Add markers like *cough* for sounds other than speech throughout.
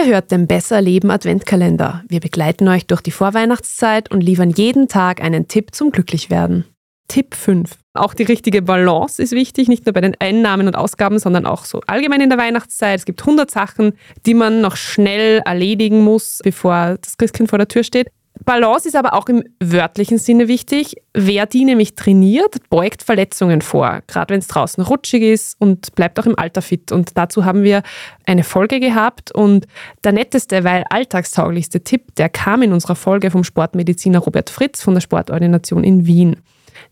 Ihr hört den Besser Leben Adventkalender. Wir begleiten euch durch die Vorweihnachtszeit und liefern jeden Tag einen Tipp zum Glücklichwerden. Tipp 5. Auch die richtige Balance ist wichtig, nicht nur bei den Einnahmen und Ausgaben, sondern auch so allgemein in der Weihnachtszeit. Es gibt 100 Sachen, die man noch schnell erledigen muss, bevor das Christkind vor der Tür steht. Balance ist aber auch im wörtlichen Sinne wichtig. Wer die nämlich trainiert, beugt Verletzungen vor, gerade wenn es draußen rutschig ist und bleibt auch im Alter fit. Und dazu haben wir eine Folge gehabt und der netteste, weil alltagstauglichste Tipp, der kam in unserer Folge vom Sportmediziner Robert Fritz von der Sportordination in Wien.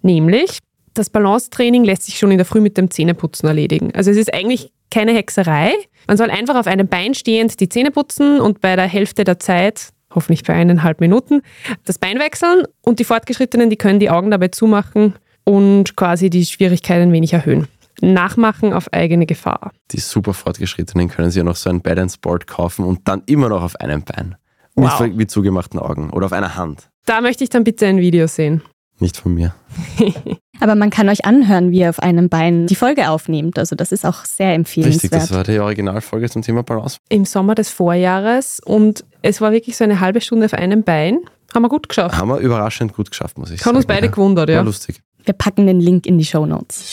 Nämlich, das Balancetraining lässt sich schon in der Früh mit dem Zähneputzen erledigen. Also es ist eigentlich keine Hexerei. Man soll einfach auf einem Bein stehend die Zähne putzen und bei der Hälfte der Zeit hoffentlich bei eineinhalb Minuten, das Bein wechseln und die Fortgeschrittenen, die können die Augen dabei zumachen und quasi die Schwierigkeit ein wenig erhöhen. Nachmachen auf eigene Gefahr. Die super Fortgeschrittenen können sich ja noch so ein Balance Board kaufen und dann immer noch auf einem Bein. Wow. Mit, mit zugemachten Augen oder auf einer Hand. Da möchte ich dann bitte ein Video sehen. Nicht von mir. *laughs* Aber man kann euch anhören, wie ihr auf einem Bein die Folge aufnehmt. Also das ist auch sehr empfehlenswert. Richtig, das war die Originalfolge zum Thema Balance. Im Sommer des Vorjahres und es war wirklich so eine halbe Stunde auf einem Bein. Haben wir gut geschafft. Haben wir überraschend gut geschafft, muss ich Hat sagen. uns beide ja. gewundert, ja. War lustig. Wir packen den Link in die Show Notes.